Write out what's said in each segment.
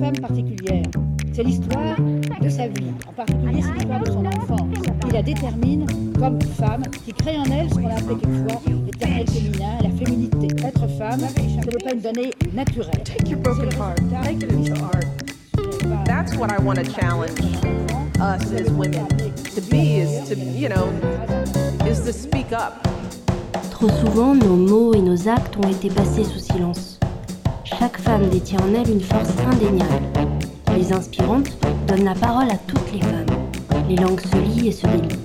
femme particulière. C'est l'histoire de sa vie, en particulier c'est l'histoire de son enfant, qui la détermine comme femme, qui crée en elle ce qu'on a appelé quelquefois l'éternel féminin, la féminité. Être femme, ce n'est pas une donnée naturelle. Take your broken heart, make it into art. That's what I want to challenge us as women to be is to, you know, is to speak up. Trop souvent, nos mots et nos actes ont été passés sous silence. Femme détient en elle une force indéniable. Les inspirantes donnent la parole à toutes les femmes. Les langues se lient et se délient.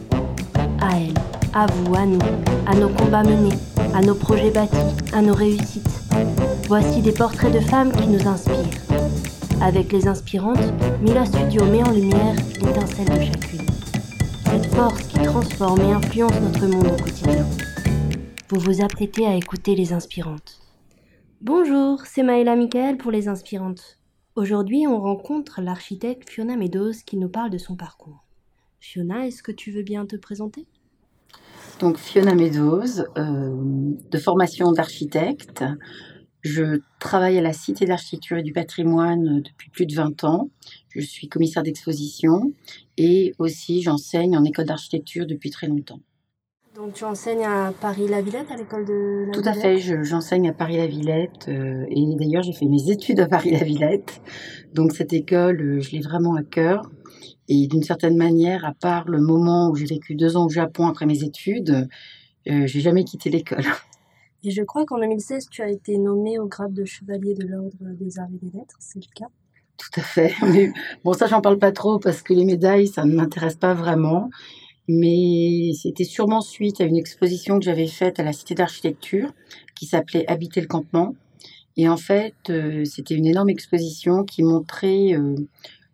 À elles, à vous, à nous, à nos combats menés, à nos projets bâtis, à nos réussites. Voici des portraits de femmes qui nous inspirent. Avec les inspirantes, Mila Studio met en lumière l'étincelle de chacune. Cette force qui transforme et influence notre monde au quotidien. Vous vous apprêtez à écouter les inspirantes. Bonjour, c'est Maëla Michael pour les inspirantes. Aujourd'hui, on rencontre l'architecte Fiona Meadows qui nous parle de son parcours. Fiona, est-ce que tu veux bien te présenter? Donc Fiona Meadows, euh, de formation d'architecte. Je travaille à la Cité d'architecture et du patrimoine depuis plus de 20 ans. Je suis commissaire d'exposition et aussi j'enseigne en école d'architecture depuis très longtemps. Donc tu enseignes à Paris-la-Villette, à l'école de la Tout à fait, je- j'enseigne à Paris-la-Villette euh, et d'ailleurs j'ai fait mes études à Paris-la-Villette. Donc cette école, euh, je l'ai vraiment à cœur. Et d'une certaine manière, à part le moment où j'ai vécu deux ans au Japon après mes études, euh, j'ai jamais quitté l'école. Et je crois qu'en 2016, tu as été nommé au grade de chevalier de l'Ordre des Arts et des Lettres, c'est le cas? Tout à fait. Mais bon, ça, j'en parle pas trop parce que les médailles, ça ne m'intéresse pas vraiment. Mais c'était sûrement suite à une exposition que j'avais faite à la Cité d'architecture qui s'appelait Habiter le campement. Et en fait, euh, c'était une énorme exposition qui montrait euh,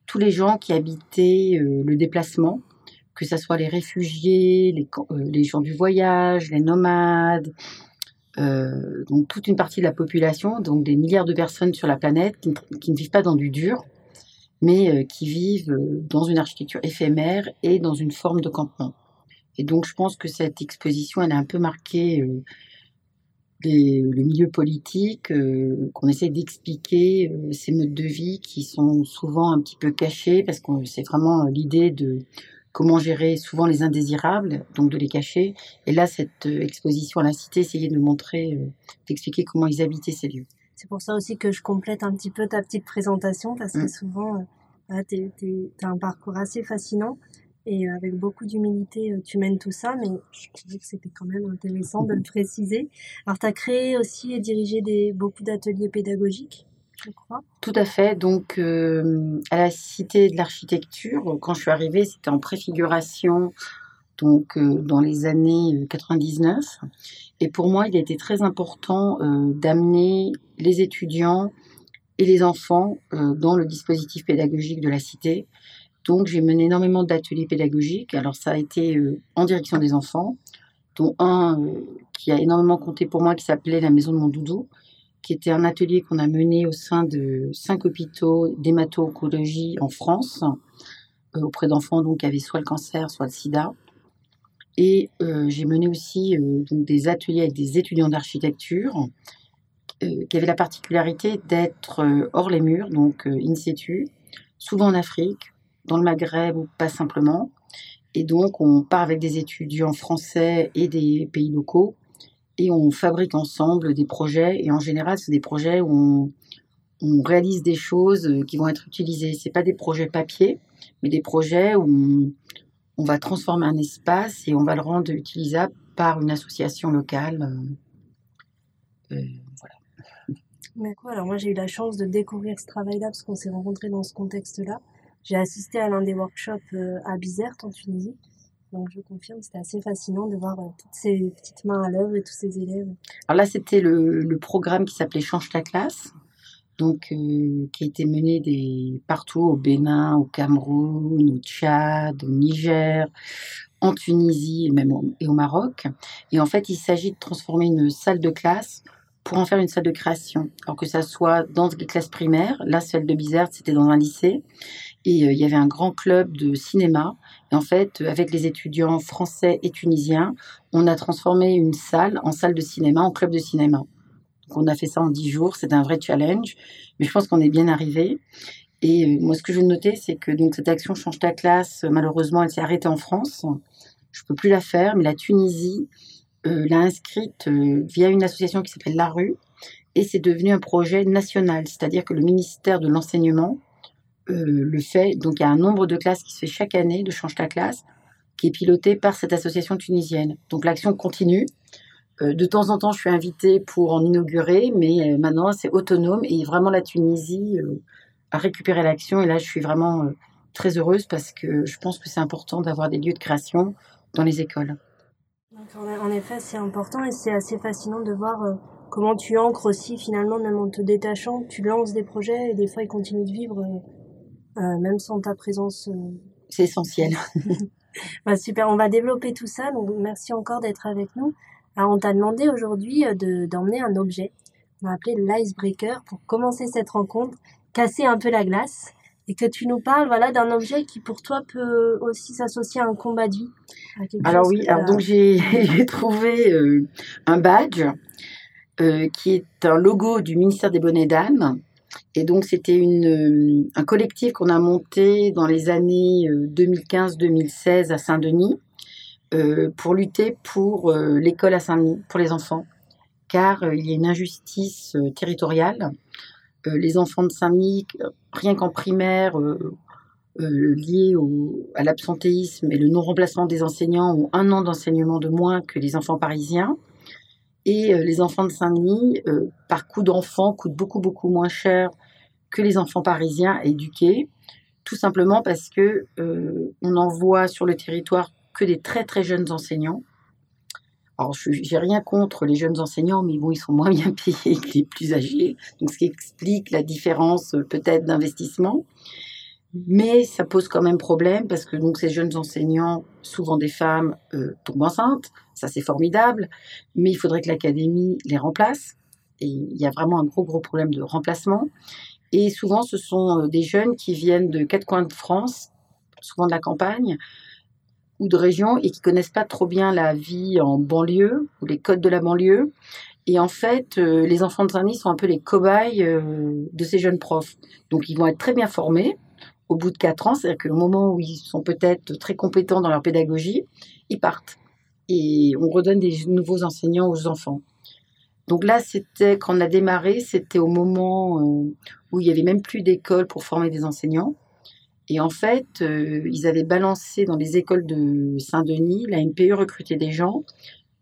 tous les gens qui habitaient euh, le déplacement, que ce soit les réfugiés, les, gens du voyage, les nomades, donc toute une partie de la population, donc des milliards de personnes sur la planète qui, qui ne vivent pas dans du dur, mais euh, qui vivent euh, dans une architecture éphémère et dans une forme de campement. Et donc je pense que cette exposition, elle a un peu marqué euh, le milieu politique, euh, qu'on essaie d'expliquer euh, ces modes de vie qui sont souvent un petit peu cachés, parce que c'est vraiment l'idée de comment gérer souvent les indésirables, donc de les cacher. Et là, cette euh, exposition à la Cité essayait de montrer, d'expliquer comment ils habitaient ces lieux. C'est pour ça aussi que je complète un petit peu ta petite présentation, parce que Mm. souvent, euh, t'es- t'as un parcours assez fascinant, et euh, avec beaucoup d'humilité, euh, tu mènes tout ça, mais je trouvais que c'était quand même intéressant de le préciser. Alors, tu as créé aussi et dirigé des, beaucoup d'ateliers pédagogiques, je crois. Tout à fait. Donc, euh, à la Cité de l'Architecture, quand je suis arrivée, c'était en préfiguration, donc euh, dans les années euh, 99. Et pour moi, il était très important euh, d'amener les étudiants et les enfants euh, dans le dispositif pédagogique de la Cité. Donc, j'ai mené énormément d'ateliers pédagogiques. Alors, ça a été euh, en direction des enfants, dont un euh, qui a énormément compté pour moi, qui s'appelait La Maison de mon Doudou, qui était un atelier qu'on a mené au sein de cinq hôpitaux d'hémato-oncologie en France, euh, auprès d'enfants qui avaient soit le cancer, soit le sida. Et euh, j'ai mené aussi euh, des ateliers avec des étudiants d'architecture euh, qui avaient la particularité d'être hors les murs, donc in situ, souvent en Afrique, dans le Maghreb ou pas simplement. Et donc, on part avec des étudiants français et des pays locaux et on fabrique ensemble des projets. Et en général, c'est des projets où on, réalise des choses qui vont être utilisées. C'est pas des projets papier, mais des projets où on, on va transformer un espace et on va le rendre utilisable par une association locale. Euh, euh, voilà. D'accord. Alors moi j'ai eu la chance de découvrir ce travail-là parce qu'on s'est rencontrés dans ce contexte-là. J'ai assisté à l'un des workshops euh, à Bizerte en Tunisie. Donc je confirme, c'était assez fascinant de voir euh, toutes ces petites mains à l'œuvre et tous ces élèves. Alors là, c'était le, le programme qui s'appelait Change ta classe, donc euh, qui a été mené des, partout au Bénin, au Cameroun, au Tchad, au Niger, en Tunisie et même au, et au Maroc. Et en fait, il s'agit de transformer une salle de classe pour en faire une salle de création. Alors que ça soit dans les classes primaires, là, celle de Bizerte, c'était dans un lycée. Et euh, il y avait un grand club de cinéma. Et en fait, euh, avec les étudiants français et tunisiens, on a transformé une salle en salle de cinéma, en club de cinéma. Donc on a fait ça en dix jours, c'était un vrai challenge, mais je pense qu'on est bien arrivé. Et moi, ce que je veux noter, c'est que donc cette action Change ta classe, malheureusement, elle s'est arrêtée en France. Je peux plus la faire, mais la Tunisie l'a inscrite via une association qui s'appelle La Rue, et c'est devenu un projet national, c'est-à-dire que le ministère de l'enseignement le fait. Donc il y a un nombre de classes qui se fait chaque année de Change ta classe, qui est piloté par cette association tunisienne. Donc l'action continue. De temps en temps, je suis invitée pour en inaugurer, mais maintenant c'est autonome et vraiment la Tunisie a récupéré l'action. Et là, je suis vraiment très heureuse parce que je pense que c'est important d'avoir des lieux de création dans les écoles. En effet, c'est important et c'est assez fascinant de voir comment tu ancres aussi finalement, même en te détachant, tu lances des projets et des fois ils continuent de vivre euh, même sans ta présence. Euh. C'est essentiel. bah, super, on va développer tout ça, donc merci encore d'être avec nous. Alors, on t'a demandé aujourd'hui euh, de, d'emmener un objet, on a appelé l'icebreaker, pour commencer cette rencontre, casser un peu la glace et que tu nous parles voilà d'un objet qui pour toi peut aussi s'associer à un combat de vie. alors oui, alors donc j'ai, trouvé un badge qui est un logo du ministère des Bonnets d'âne et donc, c'était une, un collectif qu'on a monté dans les années 2015-2016 à Saint-Denis euh, pour lutter pour euh, l'école à Saint-Denis, pour les enfants, car euh, il y a une injustice territoriale. les enfants de Saint-Denis, rien qu'en primaire, liés à l'absentéisme et le non-remplacement des enseignants, ont un an d'enseignement de moins que les enfants parisiens. Et les enfants de Saint-Denis, par coût d'enfant, coûtent beaucoup, beaucoup moins cher que les enfants parisiens éduqués, tout simplement parce que euh, on envoie sur le territoire que des très très jeunes enseignants. Alors, je n'ai rien contre les jeunes enseignants, mais bon, ils sont moins bien payés que les plus âgés, donc ce qui explique la différence euh, peut-être d'investissement. Mais ça pose quand même problème parce que donc ces jeunes enseignants, souvent des femmes, euh, tombent enceintes, ça c'est formidable, mais il faudrait que l'académie les remplace. Et il y a vraiment un gros gros problème de remplacement. Et souvent, ce sont euh, des jeunes qui viennent de quatre coins de France, souvent de la campagne ou de région, et qui connaissent pas trop bien la vie en banlieue ou les codes de la banlieue. Et en fait, euh, les enfants de Saint-Denis sont un peu les cobayes euh, de ces jeunes profs. Donc, ils vont être très bien formés au bout de quatre ans, c'est-à-dire qu'au moment où ils sont peut-être très compétents dans leur pédagogie, ils partent. Et on redonne des nouveaux enseignants aux enfants. Donc là, c'était quand on a démarré, c'était au moment euh, où il y avait même plus d'école pour former des enseignants. Et en fait, euh, ils avaient balancé dans les écoles de Saint-Denis, la MPE recrutait des gens,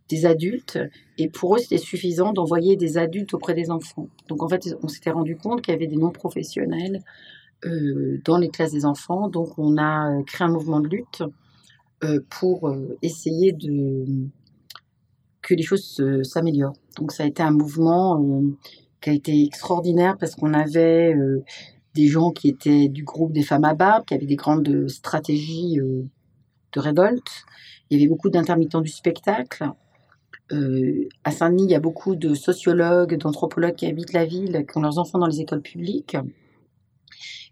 des adultes, et pour eux, c'était suffisant d'envoyer des adultes auprès des enfants. Donc en fait, on s'était rendu compte qu'il y avait des non-professionnels euh, dans les classes des enfants. Donc on a créé un mouvement de lutte pour essayer de que les choses s'améliorent. Donc ça a été un mouvement euh, qui a été extraordinaire parce qu'on avait euh, des gens qui étaient du groupe des femmes à barbe, qui avaient des grandes stratégies euh, de révolte. Il y avait beaucoup d'intermittents du spectacle. à Saint-Denis, il y a beaucoup de sociologues, d'anthropologues qui habitent la ville, qui ont leurs enfants dans les écoles publiques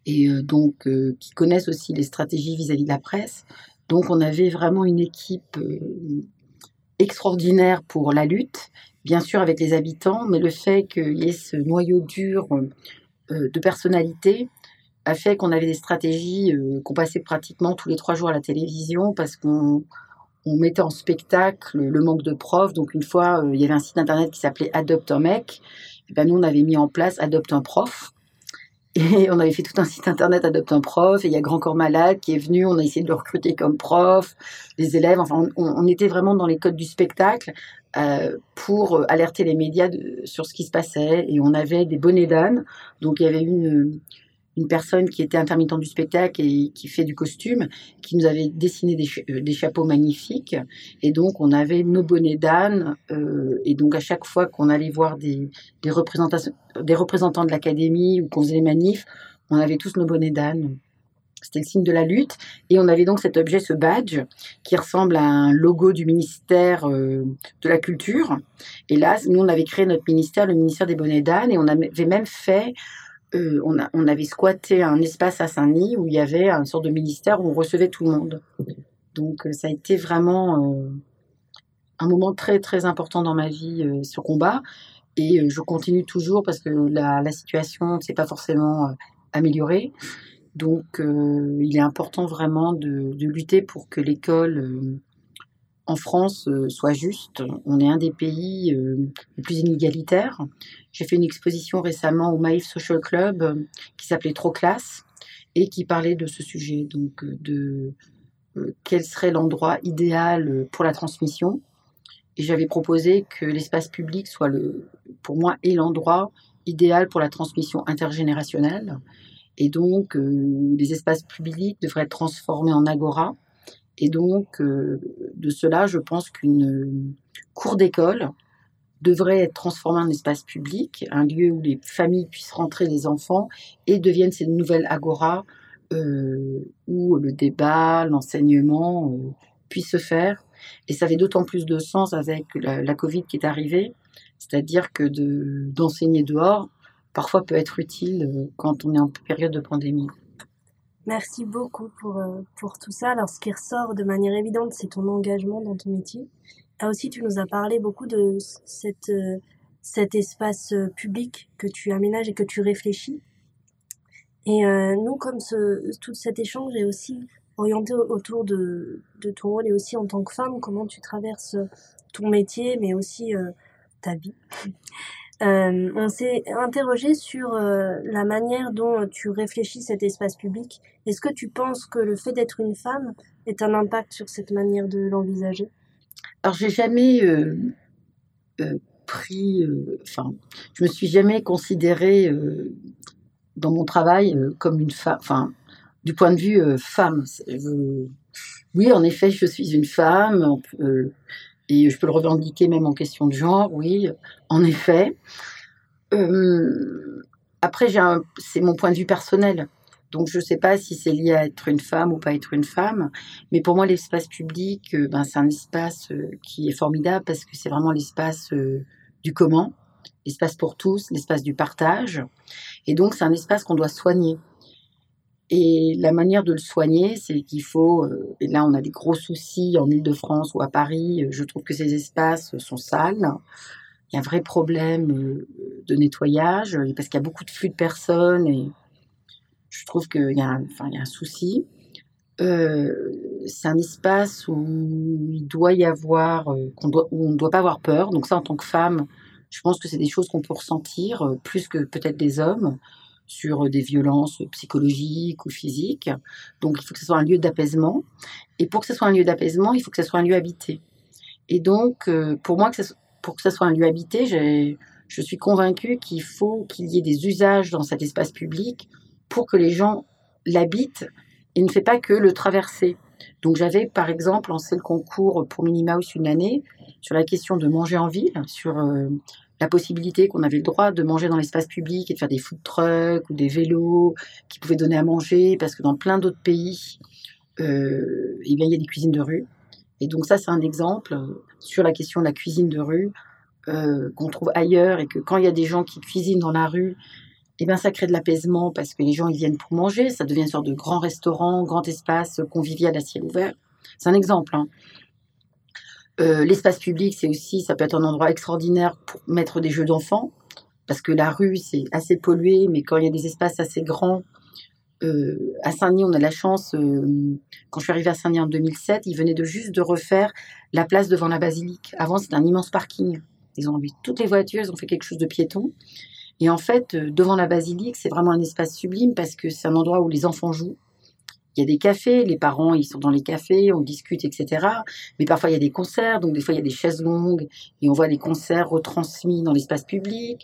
et donc qui connaissent aussi les stratégies vis-à-vis -vis de la presse. Donc on avait vraiment une équipe extraordinaire pour la lutte, bien sûr avec les habitants, mais le fait qu'il y ait ce noyau dur euh, de personnalité a fait qu'on avait des stratégies euh, qu'on passait pratiquement tous les trois jours à la télévision parce qu'on mettait en spectacle le manque de profs. Donc une fois, euh, il y avait un site internet qui s'appelait Adopte un mec. Et ben nous, on avait mis en place Adopte un prof. Et on avait fait tout un site internet Adopte un prof. Et il y a Grand Corps Malade qui est venu. On a essayé de le recruter comme prof. Les élèves, enfin, on, était vraiment dans les codes du spectacle euh, pour alerter les médias sur ce qui se passait. Et on avait des bonnets d'âne. Donc il y avait une, une personne qui était intermittent du spectacle et qui fait du costume, qui nous avait dessiné des, euh, chapeaux magnifiques. Et donc, on avait nos bonnets d'âne. Euh, et donc, à chaque fois qu'on allait voir des représentants de l'académie ou qu'on faisait les manifs, on avait tous nos bonnets d'âne. C'était le signe de la lutte. Et on avait donc cet objet, ce badge, qui ressemble à un logo du ministère euh, de la Culture. Et là, nous, on avait créé notre ministère, le ministère des bonnets d'âne, et on avait même fait euh, on, avait squatté un espace à Saint-Denis où il y avait un sort de ministère où on recevait tout le monde. Donc euh, ça a été vraiment euh, un moment très très important dans ma vie, ce combat. Et je continue toujours parce que la, situation, c'est pas forcément améliorée. Donc, il est important vraiment de, lutter pour que l'école en France euh, soit juste. On est un des pays euh, les plus inégalitaires. J'ai fait une exposition récemment au Maïf Social Club euh, qui s'appelait Trop classe et qui parlait de ce sujet, donc de quel serait l'endroit idéal pour la transmission. Et j'avais proposé que l'espace public soit le, pour moi, et l'endroit idéal pour la transmission intergénérationnelle. Et donc, les espaces publics devraient être transformés en agora. Et donc, euh, de cela, je pense qu'une euh, cour d'école devrait être transformée en espace public, un lieu où les familles puissent rentrer les enfants et deviennent ces nouvelles agoras euh, où le débat, l'enseignement euh, puisse se faire. Et ça fait d'autant plus de sens avec la, Covid qui est arrivée, c'est-à-dire que de- d'enseigner dehors parfois peut être utile quand on est en période de pandémie. Merci beaucoup pour, euh, pour tout ça. Alors, ce qui ressort de manière évidente, c'est ton engagement dans ton métier. Là aussi, tu nous as parlé beaucoup de cette, euh, cet espace euh, public que tu aménages et que tu réfléchis. Et nous, comme ce, tout cet échange est aussi orienté au- autour de, de ton rôle et aussi en tant que femme, comment tu traverses ton métier, mais aussi ta vie. Euh, on s'est interrogé sur euh, la manière dont tu réfléchis cet espace public. Est-ce que tu penses que le fait d'être une femme est un impact sur cette manière de l'envisager? Alors, j'ai jamais euh, pris, enfin, je me suis jamais considérée dans mon travail comme une femme, enfin, du point de vue femme. Oui, en effet, je suis une femme, et je peux le revendiquer même en question de genre, oui, en effet. Euh, après, c'est mon point de vue personnel. Donc, je ne sais pas si c'est lié à être une femme ou pas être une femme. Mais pour moi, l'espace public, euh, ben, c'est un espace euh, qui est formidable parce que c'est vraiment l'espace du commun, l'espace pour tous, l'espace du partage. Et donc, c'est un espace qu'on doit soigner. Et la manière de le soigner, c'est qu'il faut, euh, et là on a des gros soucis en Ile-de-France ou à Paris, euh, je trouve que ces espaces sont sales. Il y a un vrai problème euh, de nettoyage parce qu'il y a beaucoup de flux de personnes et je trouve qu'il y, a un- souci. C'est un espace où il doit y avoir, où on ne doit pas avoir peur. Donc ça, en tant que femme, je pense que c'est des choses qu'on peut ressentir plus que peut-être des hommes sur des violences psychologiques ou physiques. Donc il faut que ce soit un lieu d'apaisement. Et pour que ce soit un lieu d'apaisement, il faut que ce soit un lieu habité. Et donc, euh, pour moi, que pour que ce soit un lieu habité, je suis convaincue qu'il faut qu'il y ait des usages dans cet espace public pour que les gens l'habitent et ne fait pas que le traverser. Donc j'avais par exemple lancé le concours pour Minnie Mouse une année sur la question de manger en ville, sur euh, la possibilité qu'on avait le droit de manger dans l'espace public et de faire des food trucks ou des vélos qui pouvaient donner à manger, parce que dans plein d'autres pays, euh, eh bien, il y a des cuisines de rue. Et donc ça, c'est un exemple sur la question de la cuisine de rue euh, qu'on trouve ailleurs et que quand il y a des gens qui cuisinent dans la rue, eh bien, ça crée de l'apaisement parce que les gens ils viennent pour manger, ça devient une sorte de grand restaurant, grand espace convivial à ciel ouvert. C'est un exemple. hein. Euh, L'espace public, c'est aussi, ça peut être un endroit extraordinaire pour mettre des jeux d'enfants parce que la rue c'est assez pollué, mais quand il y a des espaces assez grands, euh, à Saint-Denis, on a la chance. euh, quand je suis arrivée à Saint-Denis en 2007, ils venaient de juste de refaire la place devant la basilique. Avant, c'était un immense parking. Ils ont enlevé toutes les voitures, ils ont fait quelque chose de piéton. Et en fait, devant la basilique, c'est vraiment un espace sublime parce que c'est un endroit où les enfants jouent. Il y a des cafés, les parents, ils sont dans les cafés, on discute, etc. Mais parfois, il y a des concerts, donc des fois, il y a des chaises longues et on voit des concerts retransmis dans l'espace public.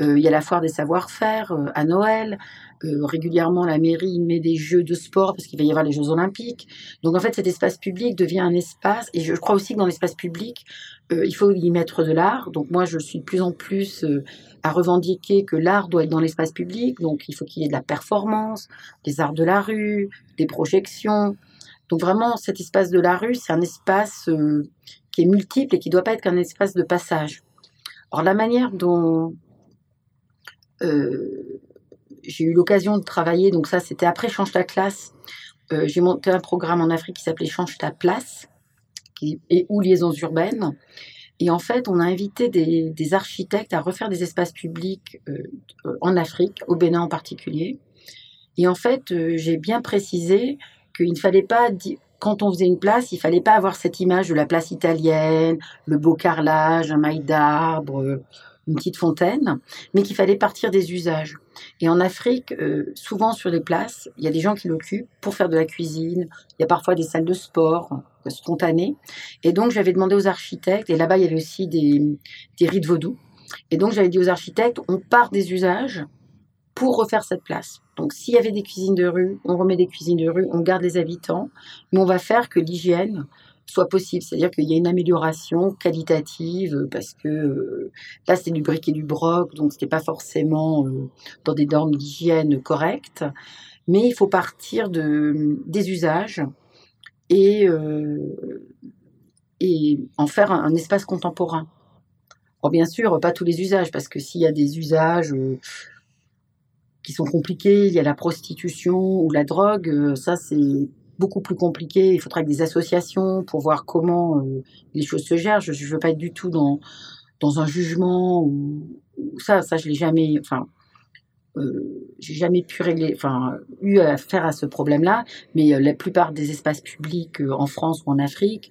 Euh, il y a la foire des savoir-faire euh, à Noël. Euh, régulièrement, la mairie met des jeux de sport parce qu'il va y avoir les Jeux Olympiques. Donc, en fait, cet espace public devient un espace, et je crois aussi que dans l'espace public, euh, il faut y mettre de l'art. Donc, moi, je suis de plus en plus euh, à revendiquer que l'art doit être dans l'espace public. Donc, il faut qu'il y ait de la performance, des arts de la rue, des projections. Donc, vraiment, cet espace de la rue, c'est un espace qui est multiple et qui ne doit pas être qu'un espace de passage. Alors, la manière dont j'ai eu l'occasion de travailler, donc ça, c'était après Change ta classe. Euh, j'ai monté un programme en Afrique qui s'appelait Change ta place qui, et ou liaisons urbaines. Et en fait, on a invité des, architectes à refaire des espaces publics euh, en Afrique, au Bénin en particulier. Et en fait, j'ai bien précisé qu'il ne fallait pas quand on faisait une place, il fallait pas avoir cette image de la place italienne, le beau carrelage, un maille d'arbre, une petite fontaine, mais qu'il fallait partir des usages. Et en Afrique, euh, souvent sur les places, il y a des gens qui l'occupent pour faire de la cuisine. Il y a parfois des salles de sport euh, spontanées. Et donc j'avais demandé aux architectes, et là-bas il y avait aussi des, des rites vaudous. Et donc j'avais dit aux architectes, on part des usages pour refaire cette place. Donc s'il y avait des cuisines de rue, on remet des cuisines de rue, on garde les habitants, mais on va faire que l'hygiène soit possible. C'est-à-dire qu'il y a une amélioration qualitative euh, parce que euh, là, c'était du brick et du broc, donc ce n'était pas forcément euh, dans des normes d'hygiène correctes. Mais il faut partir de, des usages et, et en faire un, espace contemporain. Alors bien sûr, pas tous les usages, parce que s'il y a des usages qui sont compliqués, il y a la prostitution ou la drogue, ça c'est beaucoup plus compliqué. Il faudra des associations pour voir comment euh, les choses se gèrent. Je ne veux pas être du tout dans, dans un jugement ou, ça, ça je l'ai jamais. Enfin, euh, j'ai jamais pu régler, enfin, eu à faire à ce problème-là, mais euh, la plupart des espaces publics en France ou en Afrique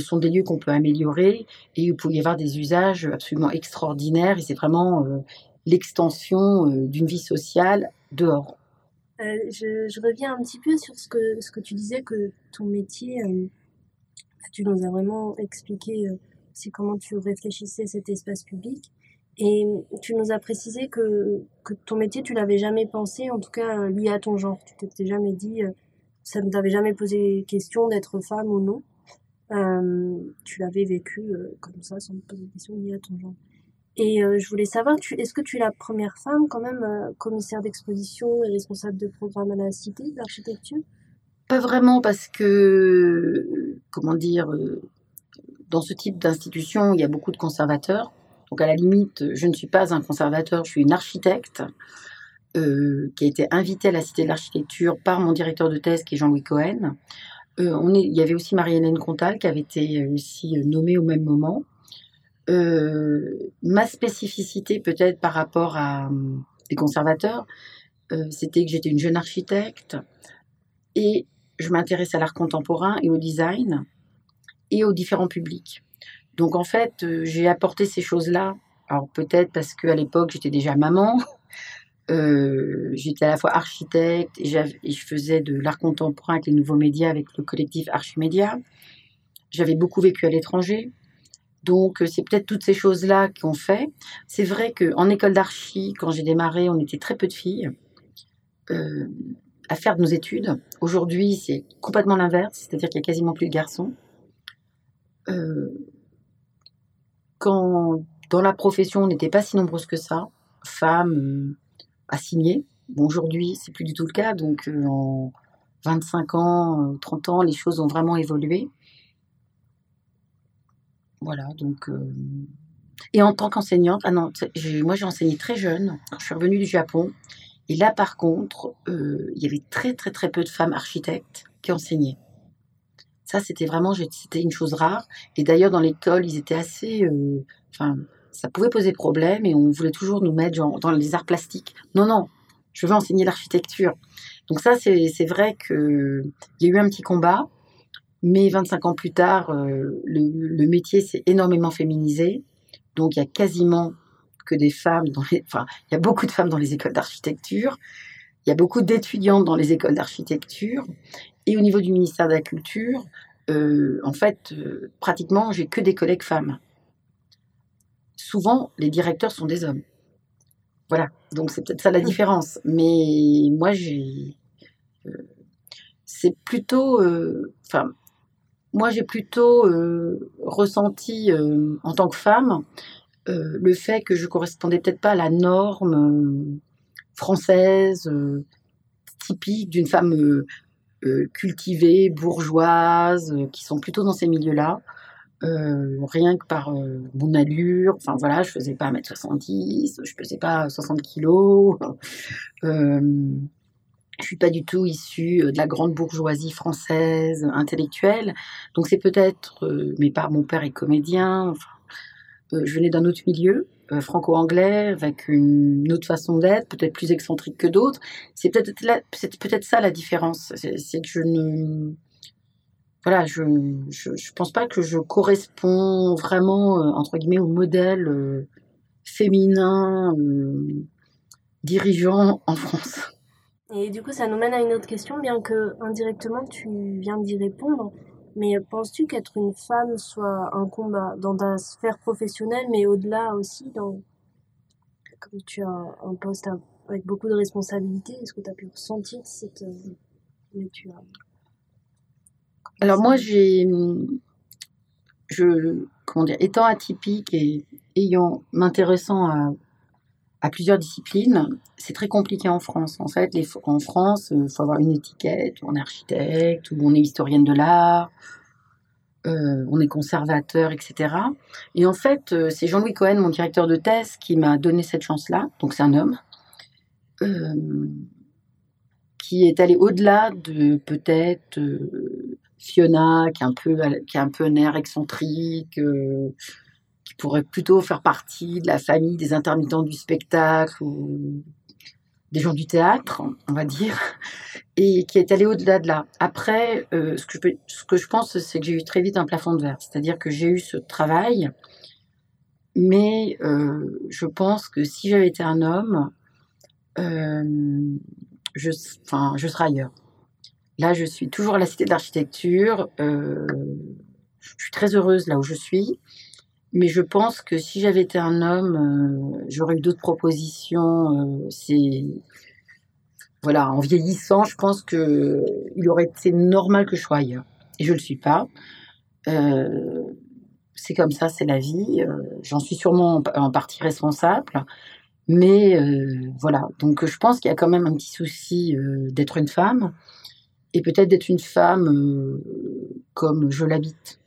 sont des lieux qu'on peut améliorer et où il peut y avoir des usages absolument extraordinaires et c'est vraiment l'extension d'une vie sociale dehors. Euh, je, reviens un petit peu sur ce que, ce que tu disais, que ton métier, euh, tu nous as vraiment expliqué euh, c'est comment tu réfléchissais cet espace public. Et tu nous as précisé que, que ton métier, tu l'avais jamais pensé, en tout cas lié à ton genre. Tu t'étais jamais dit, ça ne t'avait jamais posé question d'être femme ou non. tu l'avais vécu comme ça, sans te poser question liée à ton genre. Et euh, je voulais savoir, est-ce que tu es la première femme quand même euh, commissaire d'exposition et responsable de programme à la Cité de l'architecture? Pas vraiment parce que, comment dire, euh, dans ce type d'institution, il y a beaucoup de conservateurs. Donc à la limite, je ne suis pas un conservateur, je suis une architecte qui a été invitée à la Cité de l'architecture par mon directeur de thèse qui est Jean-Louis Cohen. il y avait aussi Marie-Hélène Contal qui avait été aussi nommée au même moment. Euh, ma spécificité peut-être par rapport à des conservateurs, euh, c'était que j'étais une jeune architecte et je m'intéresse à l'art contemporain et au design et aux différents publics. Donc en fait, euh, j'ai apporté ces choses-là. Alors peut-être parce qu'à l'époque j'étais déjà maman, j'étais à la fois architecte et, et, je faisais de l'art contemporain avec les nouveaux médias, avec le collectif Archimédia. J'avais beaucoup vécu à l'étranger, donc, euh, c'est peut-être toutes ces choses-là qui ont fait. C'est vrai qu'en école d'archi, quand j'ai démarré, on était très peu de filles euh, à faire de nos études. Aujourd'hui, c'est complètement l'inverse, c'est-à-dire qu'il y a quasiment plus de garçons. Euh, quand dans la profession, on n'était pas si nombreuses que ça, femmes assignées. Bon, aujourd'hui, c'est plus du tout le cas. Donc, en 25 ans, 30 ans, les choses ont vraiment évolué. Voilà, donc. Euh, et en tant qu'enseignante, ah non, moi j'ai enseigné très jeune, je suis revenue du Japon. Et là, par contre, euh, il y avait très très très peu de femmes architectes qui enseignaient. Ça, c'était vraiment, c'était une chose rare. Et d'ailleurs, dans l'école, ils étaient assez, euh, enfin, ça pouvait poser problème et on voulait toujours nous mettre dans les arts plastiques. Non, non, je veux enseigner l'architecture. Donc ça, c'est vrai qu'il y a eu un petit combat. Mais 25 ans plus tard, euh, le, métier s'est énormément féminisé. Donc il y a quasiment que des femmes dans les, enfin, il y a beaucoup de femmes dans les écoles d'architecture. Il y a beaucoup d'étudiantes dans les écoles d'architecture. Et au niveau du ministère de la Culture, euh, en fait, euh, pratiquement, j'ai que des collègues femmes. Souvent, les directeurs sont des hommes. Voilà, donc c'est peut-être ça la différence. Mais moi, j'ai. c'est plutôt. Enfin, moi, j'ai plutôt euh, ressenti euh, en tant que femme euh, le fait que je correspondais peut-être pas à la norme française typique d'une femme cultivée, bourgeoise, qui sont plutôt dans ces milieux-là. rien que par mon allure, enfin voilà, je faisais pas 1m70, je faisais pas 60 kilos. Je suis pas du tout issue euh, de la grande bourgeoisie française intellectuelle, donc c'est peut-être, euh, mais par mon père est comédien, enfin, euh, je venais d'un autre milieu, euh, franco-anglais, avec une autre façon d'être, peut-être plus excentrique que d'autres. C'est peut-être c'est peut-être ça la différence. C'est que je ne voilà, je, je, pense pas que je corresponds vraiment euh, entre guillemets au modèle euh, féminin dirigeant en France. Et du coup, ça nous mène à une autre question, bien que indirectement tu viens d'y répondre. Mais penses-tu qu'être une femme soit un combat dans ta sphère professionnelle, mais au-delà aussi, dans... comme tu as un poste avec beaucoup de responsabilités, est-ce que tu as pu ressentir cette... Euh, Alors moi, j'ai... Je, comment dire, étant atypique et ayant m'intéressant à, à, plusieurs disciplines, c'est très compliqué en France. En fait, en France, il faut avoir une étiquette, on est architecte, ou on est historienne de l'art, euh, on est conservateur, etc. Et en fait, euh, c'est Jean-Louis Cohen, mon directeur de thèse, qui m'a donné cette chance-là. Donc c'est un homme euh, qui est allé au-delà de peut-être Fiona, qui est un peu, qui a un peu un air excentrique, qui pourrait plutôt faire partie de la famille des intermittents du spectacle ou des gens du théâtre, on va dire, et qui est allé au-delà de là. Après, euh, ce, que je, ce que je pense, c'est que j'ai eu très vite un plafond de verre, c'est-à-dire que j'ai eu ce travail, mais euh, je pense que si j'avais été un homme, euh, je, enfin, je serais ailleurs. Là, je suis toujours à la Cité d'Architecture. je suis très heureuse là où je suis. Mais je pense que si j'avais été un homme, euh, j'aurais eu d'autres propositions. Euh, c'est voilà, en vieillissant, je pense que il aurait été normal que je sois ailleurs. Et je le suis pas. Euh, c'est comme ça, c'est la vie. J'en suis sûrement en, partie responsable. Mais voilà, donc je pense qu'il y a quand même un petit souci d'être une femme et peut-être d'être une femme comme je l'habite.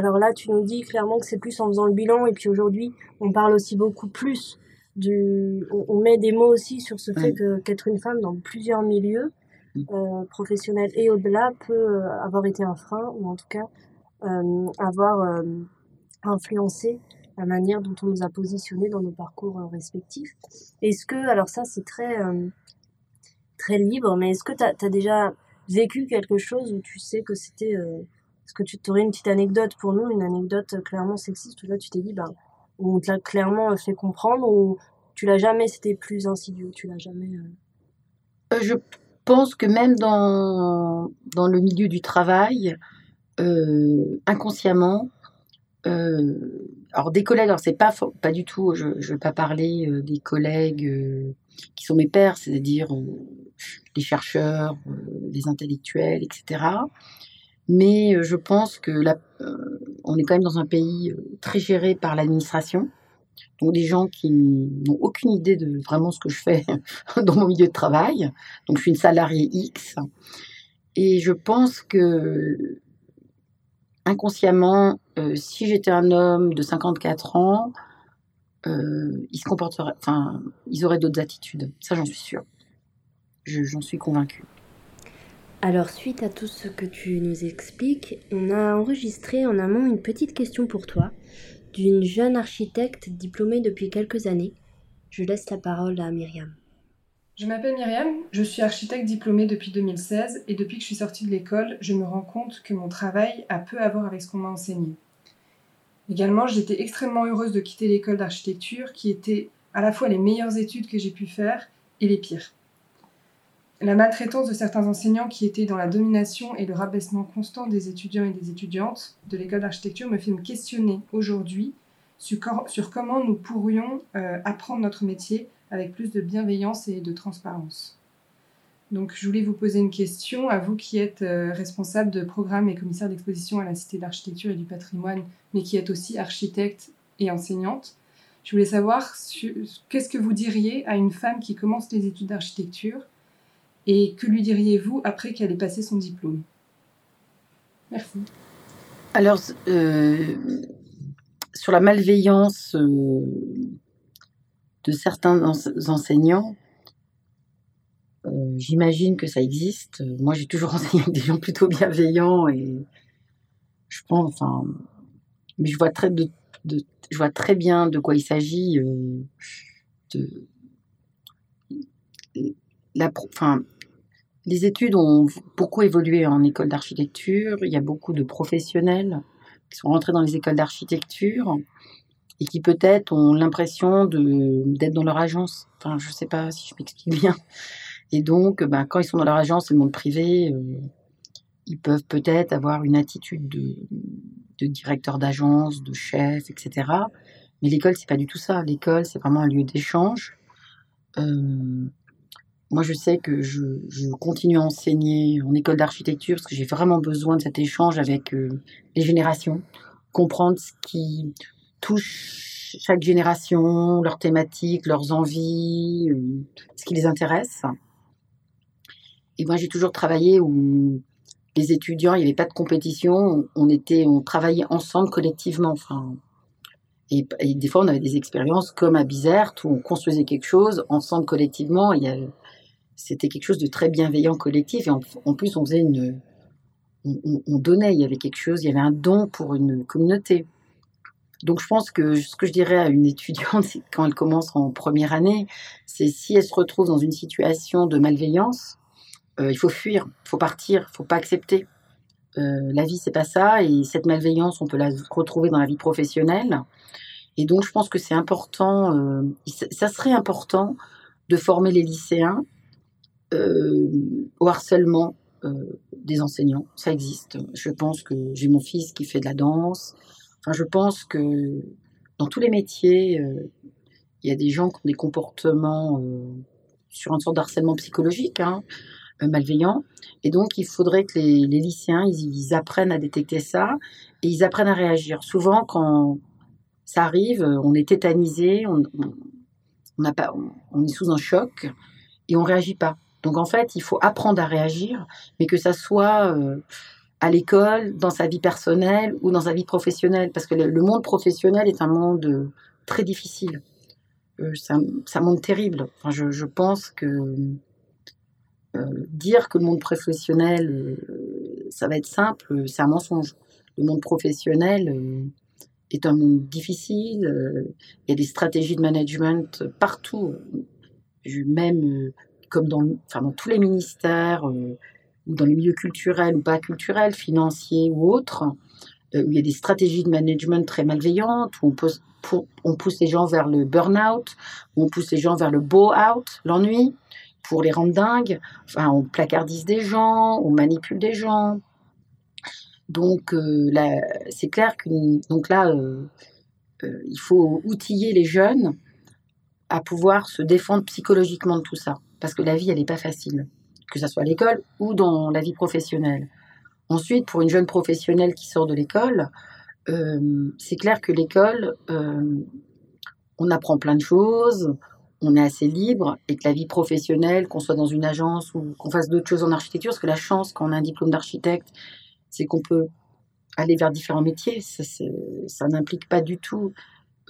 Alors là, tu nous dis clairement que c'est plus en faisant le bilan et puis aujourd'hui, on parle aussi beaucoup plus du, on, met des mots aussi sur ce fait qu'être une femme dans plusieurs milieux euh, professionnels et au-delà peut euh, avoir été un frein ou en tout cas euh, avoir influencé la manière dont on nous a positionnés dans nos parcours respectifs. Est-ce que, alors ça c'est très très libre, mais est-ce que tu as, déjà vécu quelque chose où tu sais que c'était est-ce que tu aurais une petite anecdote pour nous, une anecdote clairement sexiste où là tu t'es dit, bah, on te l'a clairement fait comprendre ou tu l'as jamais, c'était plus insidieux, tu l'as jamais. Euh, euh, je pense que même dans, dans le milieu du travail, euh, inconsciemment, alors des collègues, alors c'est pas pas du tout, je ne vais pas parler des collègues qui sont mes pères, c'est-à-dire les chercheurs, les intellectuels, etc. Mais euh, je pense que euh, on est quand même dans un pays euh, très géré par l'administration. Donc des gens qui n'ont aucune idée de vraiment ce que je fais dans mon milieu de travail. Donc je suis une salariée X. Et je pense que inconsciemment, si j'étais un homme de 54 ans, ils se comporteraient, ils auraient d'autres attitudes. Ça, j'en suis sûre. J'en suis convaincue. Alors suite à tout ce que tu nous expliques, on a enregistré en amont une petite question pour toi d'une jeune architecte diplômée depuis quelques années. Je laisse la parole à Myriam. Je m'appelle Myriam, je suis architecte diplômée depuis 2016 et depuis que je suis sortie de l'école, je me rends compte que mon travail a peu à voir avec ce qu'on m'a enseigné. Également, j'étais extrêmement heureuse de quitter l'école d'architecture qui était à la fois les meilleures études que j'ai pu faire et les pires. La maltraitance de certains enseignants qui étaient dans la domination et le rabaissement constant des étudiants et des étudiantes de l'école d'architecture me fait me questionner aujourd'hui sur, comment nous pourrions euh, apprendre notre métier avec plus de bienveillance et de transparence. Donc je voulais vous poser une question à vous qui êtes euh, responsable de programme et commissaire d'exposition à la Cité d'architecture et du patrimoine, mais qui êtes aussi architecte et enseignante. Je voulais savoir qu'est-ce que vous diriez à une femme qui commence les études d'architecture et que lui diriez-vous après qu'elle ait passé son diplôme? Merci. Alors, euh, sur la malveillance euh, de certains enseignants, euh, j'imagine que ça existe. Moi, j'ai toujours enseigné avec des gens plutôt bienveillants et je pense, enfin, mais je vois très, je vois très bien de quoi il s'agit. Les études ont beaucoup évolué en école d'architecture. Il y a beaucoup de professionnels qui sont rentrés dans les écoles d'architecture et qui peut-être ont l'impression d'être dans leur agence. Enfin, je ne sais pas si je m'explique bien. Et donc, ben, quand ils sont dans leur agence, le monde privé, euh, ils peuvent peut-être avoir une attitude de, de directeur d'agence, de chef, etc. Mais l'école, c'est pas du tout ça. L'école, c'est vraiment un lieu d'échange. Euh, moi, je sais que je, continue à enseigner en école d'architecture parce que j'ai vraiment besoin de cet échange avec euh, les générations, comprendre ce qui touche chaque génération, leurs thématiques, leurs envies, euh, ce qui les intéresse. Et moi, j'ai toujours travaillé où les étudiants, il n'y avait pas de compétition, on était, on travaillait ensemble collectivement. Enfin, et, des fois, on avait des expériences comme à Bizerte où on construisait quelque chose ensemble collectivement. C'était quelque chose de très bienveillant collectif. Et en, plus, on faisait une. On, donnait, il y avait quelque chose, il y avait un don pour une communauté. Donc je pense que ce que je dirais à une étudiante quand elle commence en première année, c'est si elle se retrouve dans une situation de malveillance, euh, il faut fuir, il faut partir, il faut pas accepter. Euh, la vie c'est pas ça et cette malveillance on peut la retrouver dans la vie professionnelle. Et donc je pense que c'est important, euh, ça serait important de former les lycéens au harcèlement euh, des enseignants. Ça existe. Je pense que j'ai mon fils qui fait de la danse. Enfin, je pense que dans tous les métiers, euh, il y a des gens qui ont des comportements sur une sorte d'harcèlement psychologique, hein, malveillant. Et donc, il faudrait que les, lycéens, ils, apprennent à détecter ça et ils apprennent à réagir. Souvent, quand ça arrive, on est tétanisé, on, on, pas, on est sous un choc et on réagit pas. Donc en fait, il faut apprendre à réagir, mais que ça soit euh, à l'école, dans sa vie personnelle ou dans sa vie professionnelle, parce que le, monde professionnel est un monde euh, très difficile. Euh, c'est un, monde terrible. Je, pense que dire que le monde professionnel, ça va être simple, c'est un mensonge. Le monde professionnel est un monde difficile. Il y a des stratégies de management partout, même comme dans, enfin, dans tous les ministères, euh, ou dans les milieux culturels ou pas culturels, financiers ou autres, euh, où il y a des stratégies de management très malveillantes, où on, pousse, on pousse les gens vers le burn-out, où on pousse les gens vers le bow-out, l'ennui, pour les rendre dingues. Enfin, on placardise des gens, on manipule des gens. Donc euh, là, c'est clair que donc là, il faut outiller les jeunes à pouvoir se défendre psychologiquement de tout ça parce que la vie, elle n'est pas facile, que ce soit à l'école ou dans la vie professionnelle. Ensuite, pour une jeune professionnelle qui sort de l'école, euh, c'est clair que l'école, euh, on apprend plein de choses, on est assez libre, et que la vie professionnelle, qu'on soit dans une agence ou qu'on fasse d'autres choses en architecture, parce que la chance quand on a un diplôme d'architecte, c'est qu'on peut aller vers différents métiers. Ça, n'implique pas du tout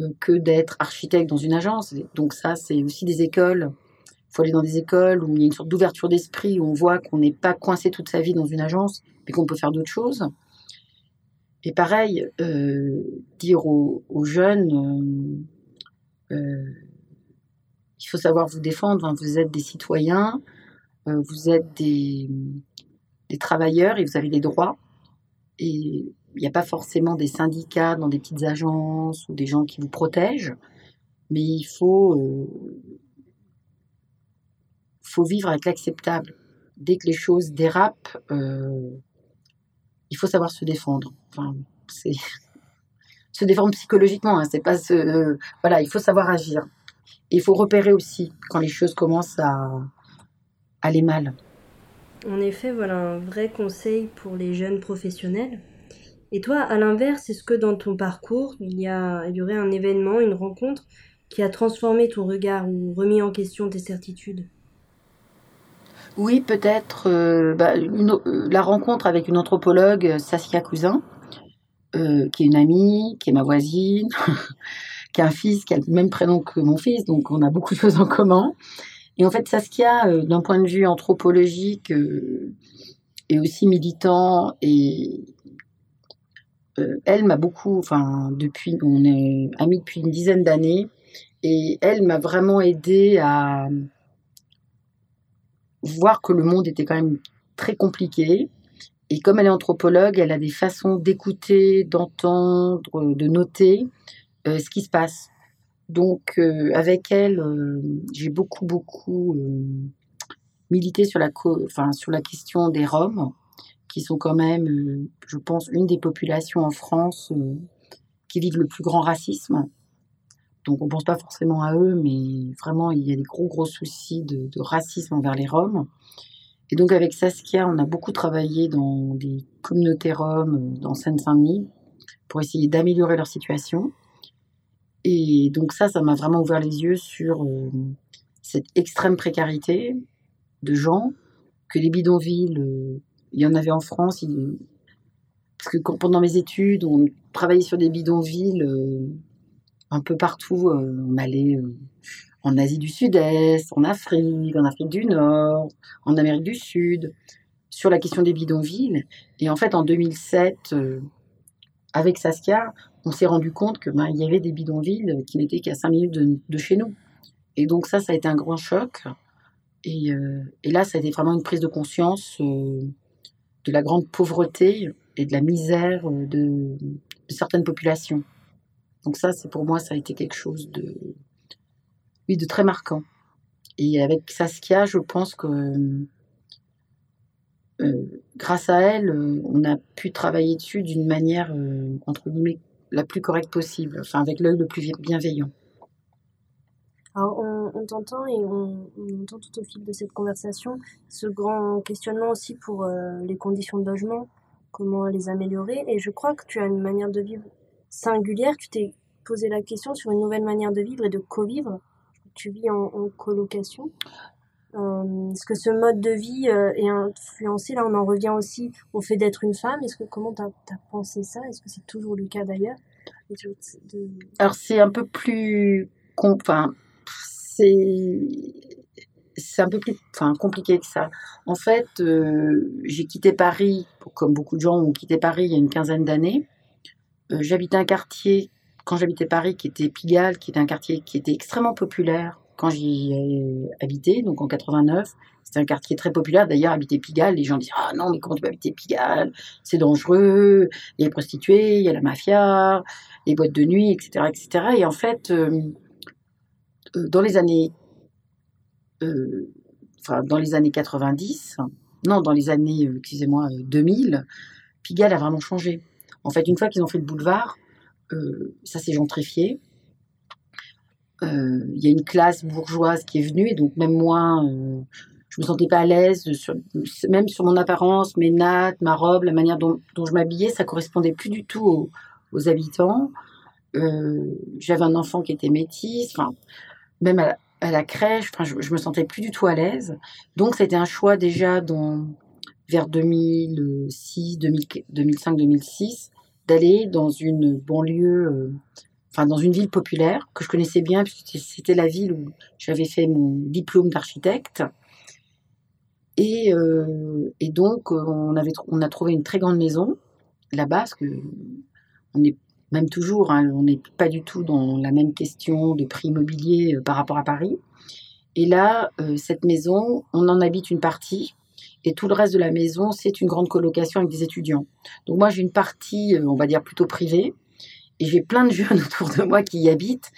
euh, que d'être architecte dans une agence. Donc ça, c'est aussi des écoles il faut aller dans des écoles où il y a une sorte d'ouverture d'esprit, où on voit qu'on n'est pas coincé toute sa vie dans une agence, mais qu'on peut faire d'autres choses. Et pareil, euh, dire aux, jeunes, euh, euh, il faut savoir vous défendre, vous êtes des citoyens, vous êtes des, travailleurs et vous avez des droits. Et il n'y a pas forcément des syndicats dans des petites agences ou des gens qui vous protègent, mais il faut faut vivre avec l'acceptable. Dès que les choses dérapent, euh, il faut savoir se défendre. Enfin, c'est se défendre psychologiquement. Hein, c'est pas ce, voilà, il faut savoir agir. il faut repérer aussi quand les choses commencent à aller mal. En effet, voilà un vrai conseil pour les jeunes professionnels. Et toi, à l'inverse, est-ce que dans ton parcours, il y, a, il y aurait un événement, une rencontre qui a transformé ton regard ou remis en question tes certitudes? Oui, peut-être euh, bah, euh, la rencontre avec une anthropologue, Saskia Cousin, euh, qui est une amie, qui est ma voisine, qui a un fils qui a le même prénom que mon fils, donc on a beaucoup de choses en commun. Et en fait, Saskia, d'un point de vue anthropologique, est aussi militant et elle m'a beaucoup, enfin, depuis, on est amis depuis une dizaine d'années, et elle m'a vraiment aidé à voir que le monde était quand même très compliqué. Et comme elle est anthropologue, elle a des façons d'écouter, d'entendre, de noter ce qui se passe. Donc, avec elle, j'ai beaucoup, beaucoup milité sur la, enfin, sur la question des Roms qui sont quand même, euh, je pense, une des populations en France euh, qui vivent le plus grand racisme. Donc on pense pas forcément à eux, mais vraiment il y a des gros gros soucis de, racisme envers les Roms. Et donc avec Saskia, on a beaucoup travaillé dans des communautés roms euh, dans Seine-Saint-Denis pour essayer d'améliorer leur situation. Et donc ça, ça m'a vraiment ouvert les yeux sur cette extrême précarité de gens que les bidonvilles il y en avait en France. Parce que pendant mes études, on travaillait sur des bidonvilles euh, un peu partout. Euh, on allait euh, en Asie du Sud-Est, en Afrique, en Afrique du Nord, en Amérique du Sud, sur la question des bidonvilles. Et en fait, en 2007, avec Saskia, on s'est rendu compte que ben, y avait des bidonvilles qui n'étaient qu'à 5 minutes de, chez nous. Et donc ça, ça a été un grand choc. Et, là, ça a été vraiment une prise de conscience de la grande pauvreté et de la misère euh, de, certaines populations. Donc ça, c'est pour moi, ça a été quelque chose de, oui, de très marquant. Et avec Saskia, je pense que euh, grâce à elle, euh, on a pu travailler dessus d'une manière, entre guillemets, la plus correcte possible, enfin avec l'œil le plus bienveillant. Alors, on, t'entend et on, entend tout au fil de cette conversation ce grand questionnement aussi pour euh, les conditions de logement, comment les améliorer. Et je crois que tu as une manière de vivre singulière. Tu t'es posé la question sur une nouvelle manière de vivre et de co-vivre. Tu vis en, colocation. Euh, est-ce que ce mode de vie euh, est influencé? Là, on en revient aussi au fait d'être une femme. Est-ce que comment tu as, pensé ça? Est-ce que c'est toujours le cas d'ailleurs? Alors, c'est un peu plus. Enfin, c'est un peu plus enfin, compliqué que ça. En fait, euh, j'ai quitté Paris, comme beaucoup de gens ont quitté Paris il y a une quinzaine d'années. Euh, j'habitais un quartier, quand j'habitais Paris, qui était Pigalle, qui était un quartier qui était extrêmement populaire quand j'y habité, donc en 89. C'était un quartier très populaire. D'ailleurs, habiter Pigalle, les gens disent Ah non, mais comment tu peux habiter Pigalle? C'est dangereux, il y a les prostituées, il y a la mafia, les boîtes de nuit, etc. etc. Et en fait, euh, euh, dans les années, dans les années 90, non, dans les années, excusez-moi, 2000, Pigalle a vraiment changé. En fait, une fois qu'ils ont fait le boulevard, ça s'est gentrifié. Il y a une classe bourgeoise qui est venue, et donc même moi, je me sentais pas à l'aise, même sur mon apparence, mes nattes, ma robe, la manière dont, je m'habillais, ça correspondait plus du tout aux, habitants. J'avais un enfant qui était métis. Enfin, même à la, crèche, je, je, me sentais plus du tout à l'aise. Donc, c'était un choix déjà dans, vers 2006, 2005, 2006, d'aller dans une banlieue, euh, enfin, dans une ville populaire que je connaissais bien, puisque c'était la ville où j'avais fait mon diplôme d'architecte. Et, euh, donc, on, a trouvé une très grande maison là-bas, parce que on est même toujours, hein, on n'est pas du tout dans la même question de prix immobilier euh, par rapport à Paris. Et là, cette maison, on en habite une partie, et tout le reste de la maison, c'est une grande colocation avec des étudiants. Donc moi, j'ai une partie, euh, on va dire, plutôt privée, et j'ai plein de jeunes autour de moi qui y habitent,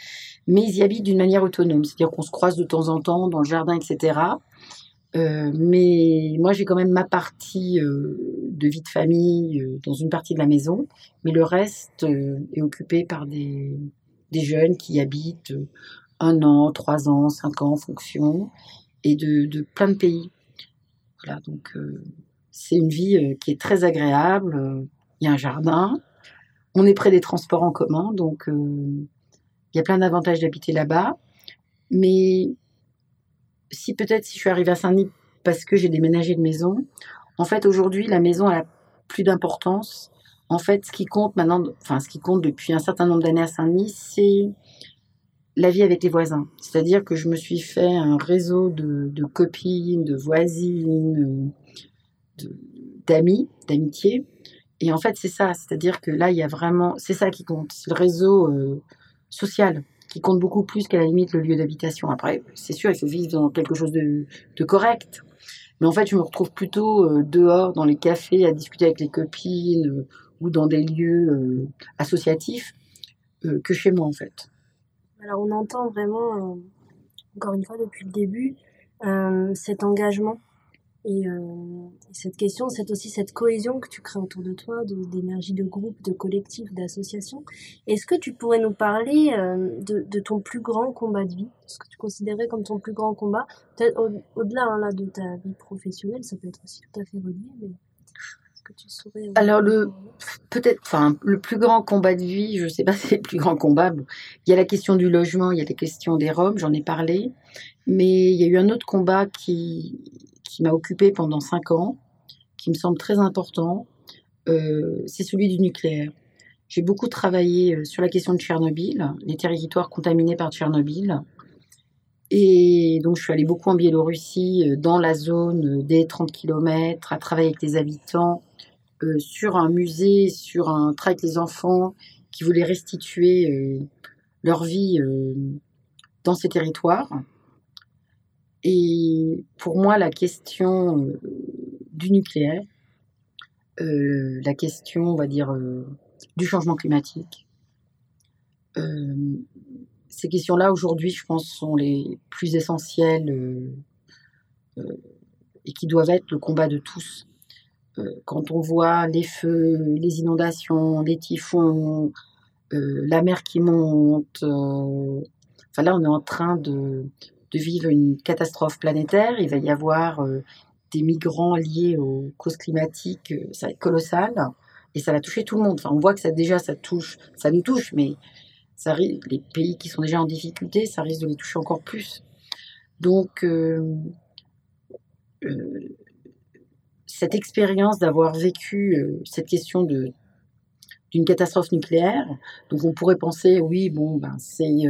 mais ils y habitent d'une manière autonome, c'est-à-dire qu'on se croise de temps en temps dans le jardin, etc. Euh, mais moi, j'ai quand même ma partie euh, de vie de famille dans une partie de la maison, mais le reste est occupé par des, des jeunes qui habitent un an, trois ans, cinq ans en fonction, et de, de plein de pays. Donc c'est une vie qui est très agréable. Il y a un jardin, on est près des transports en commun, donc il y a plein d'avantages d'habiter là-bas. Mais si peut-être si je suis arrivée à Saint-Denis parce que j'ai déménagé de maison, en fait aujourd'hui la maison a plus d'importance. En fait, ce qui compte maintenant, enfin ce qui compte depuis un certain nombre d'années à Saint-Denis, c'est la vie avec les voisins. C'est-à-dire que je me suis fait un réseau de, copines, de voisines, d'amis, d'amitié. Et en fait, c'est ça, c'est-à-dire que là, il y a vraiment, c'est ça qui compte, c'est le réseau euh, social qui compte beaucoup plus qu'à la limite le lieu d'habitation. Après, c'est sûr, il faut vivre dans quelque chose de, correct. Mais en fait, je me retrouve plutôt euh, dehors, dans les cafés, à discuter avec les copines euh, ou dans des lieux associatifs que chez moi, en fait. Alors, on entend vraiment, encore une fois, depuis le début, cet engagement et, euh, cette question, c'est aussi cette cohésion que tu crées autour de toi, d'énergie de, groupe, de collectif, d'association. Est-ce que tu pourrais nous parler euh, de, de, ton plus grand combat de vie, ce que tu considérais comme ton plus grand combat, peut-être au-delà hein, de ta vie professionnelle, ça peut être aussi tout à fait relié, que tu saurais Alors le peut-être, enfin le plus grand combat de vie, je ne sais pas si c'est le plus grand combat. il y a la question du logement, il y a la question des Roms, j'en ai parlé, mais il y a eu un autre combat qui qui m'a occupé pendant cinq ans, qui me semble très important, euh, c'est celui du nucléaire. J'ai beaucoup travaillé euh, sur la question de Tchernobyl, les territoires contaminés par Tchernobyl. Et donc, je suis allée beaucoup en Biélorussie, euh, dans la zone des 30 km, à travailler avec les habitants, sur un musée, sur un travail avec les enfants qui voulaient restituer leur vie dans ces territoires. Et pour moi, la question euh, du nucléaire, euh, la question, on va dire, euh, du changement climatique, ces questions-là, aujourd'hui, je pense, sont les plus essentielles et qui doivent être le combat de tous. quand on voit les feux, les inondations, les typhons, la mer qui monte, enfin là, on est en train de, vivre une catastrophe planétaire. Il va y avoir euh, des migrants liés aux causes climatiques, euh, ça va être colossal et ça va toucher tout le monde. On voit que ça déjà ça touche, ça nous touche, mais ça, les pays qui sont déjà en difficulté, ça risque de les toucher encore plus. Donc euh, cette expérience d'avoir vécu cette question de d'une catastrophe nucléaire, donc on pourrait penser oui bon ben c'est